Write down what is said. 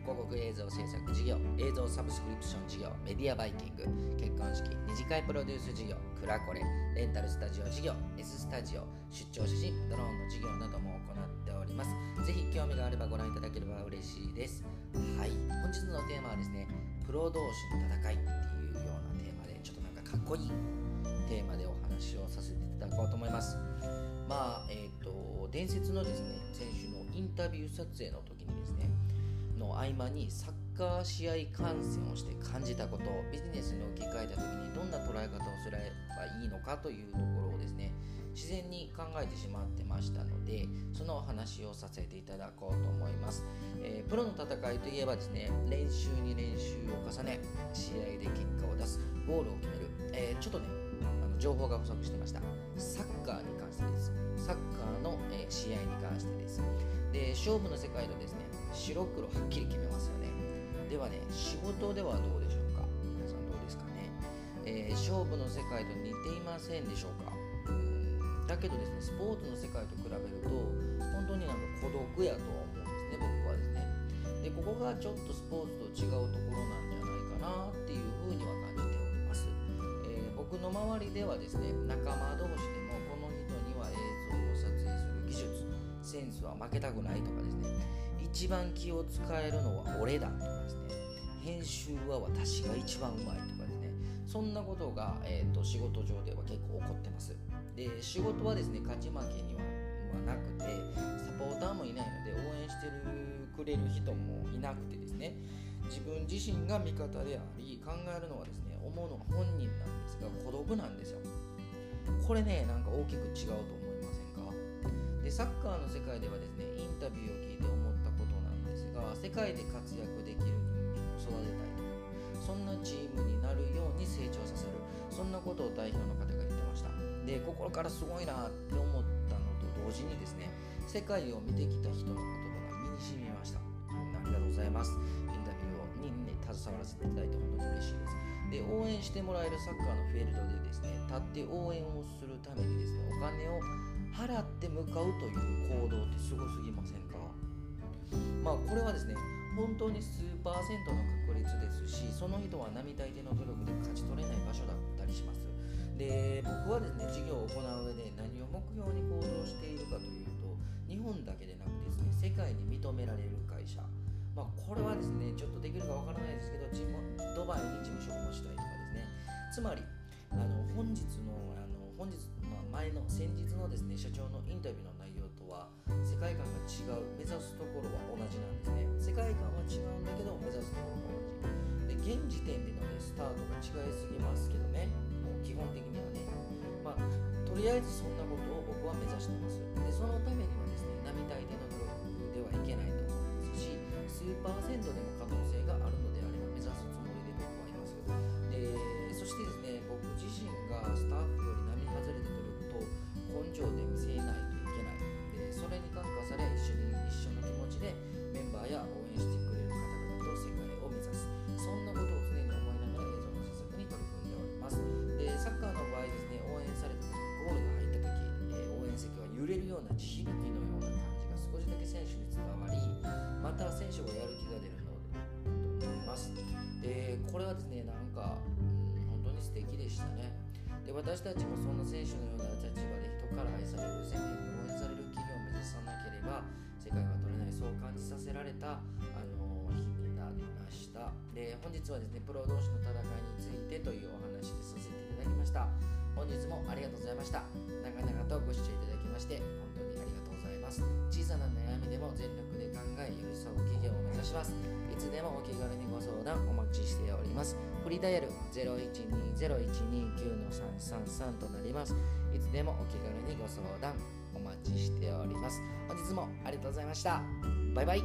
広告映像制作事業、映像サブスクリプション事業、メディアバイキング、結婚式、二次会プロデュース事業、クラコレ、レンタルスタジオ事業、S スタジオ、出張写真、ドローンの事業なども行っております。ぜひ興味があればご覧いただければ嬉しいです。はい、本日のテーマはですね、プロ同士の戦いっていうようなテーマで、ちょっとなんかかっこいいテーマでお話をさせていただこうと思います。まあ、えっ、と、伝説のですね、選手のインタビュー撮影の時にですね、の合間にサッカー試合観戦をして感じたことビジネスに置き換えた時にどんな捉え方をすればいいのかというところをですね自然に考えてしまってましたのでそのお話をさせていただこうと思います、えープロの戦いといえばですね練習に練習を重ね試合で結果を出すゴールを決める、えーちょっとねあの情報が不足してました。サッカーに関してです。サッカーの、えー試合に関してです。で勝負の世界とですね白黒はっきり決めますよね。ではね仕事ではどうでしょうか？皆さんどうですかね、えー勝負の世界と似ていませんでしょうか？うんだけどですねスポーツの世界と比べると本当になんか孤独やと思うんですね僕はですね。でここがちょっとスポーツと違うところなんじゃないかなっていうふうには感じております、えー僕の周りではですね仲間同士でもこの人には映像を撮影する技術センスは負けたくないとかですね。一番気を使えるのは俺だとかですね。編集は私が一番うまいとかですね。そんなことが、えー、と仕事上では結構起こってます。で仕事はですね勝ち負けにはなくてサポーターもいないので応援してるくれる人もいなくてですね。自分自身が味方であり考えるのはですね思うのが本人なんですが孤独なんですよ。これねなんか大きく違うと思いませんか？でサッカーの世界ではですねインタビューを聞いて思ったことなんですが世界で活躍できる人間を育てたい。そんなチームになるように成長させる。そんなことを代表の方が言ってました。で心からすごいなって思ったのと同時にですね世界を見てきた人の言葉が身に染みました。ありがとうございます。インタビューに、ね、携わらせていただいて本当に嬉しいです。で応援してもらえるサッカーのフィールドでですね立って応援をするためにですねお金を払って向かうという行動ってすごすぎませんか？まあこれはですね本当に数パーセントの確率ですしその人は並大抵の努力で勝ち取れない場所だったりします。で僕はですね事業を行う上で何を目標に行動しているかというと日本だけでなくですね世界に認められる会社。まあ、これはですねちょっとできるかわからないですけど地ドバイに事務所を持ちたいとかですね。つまりあの本日のあの本日、前の先日のですね社長のインタビューの内容とは世界観が違う目指すところは同じなんですね。世界観は違うんだけど目指すところが同じで現時点での、ね、スタートが違いす。ぎますけどね。もう基本的にはね。まあとりあえずそんなことを僕は目指してます。や応援してくれる方々と世界を目指す。そんなことを常に思いながら映像の制作に取り組んでおります。でサッカーの場合ですね応援された時ゴールが入った時、えー応援席は揺れるような地響きのような感じが少しだけ選手に伝わりまた選手がやる気が出るのでと思います。でこれはですねなんか、うん、本当に素敵でしたね。で私たちもそんな選手のような立場で人から愛される世間に応援される企業を目指さなけ本日はですねプロ同士の戦いについてというお話でさせていただきました。本日もありがとうございました。長々とご視聴いただきまして本当にありがとうございます。小さな悩みでも全力で考え寄り添う企業を目指します。いつでもお気軽にご相談お待ちしております。フリーダイヤル0120129333となります。いつでもお気軽にご相談お待ちしております。本日もありがとうございました。バイバイ。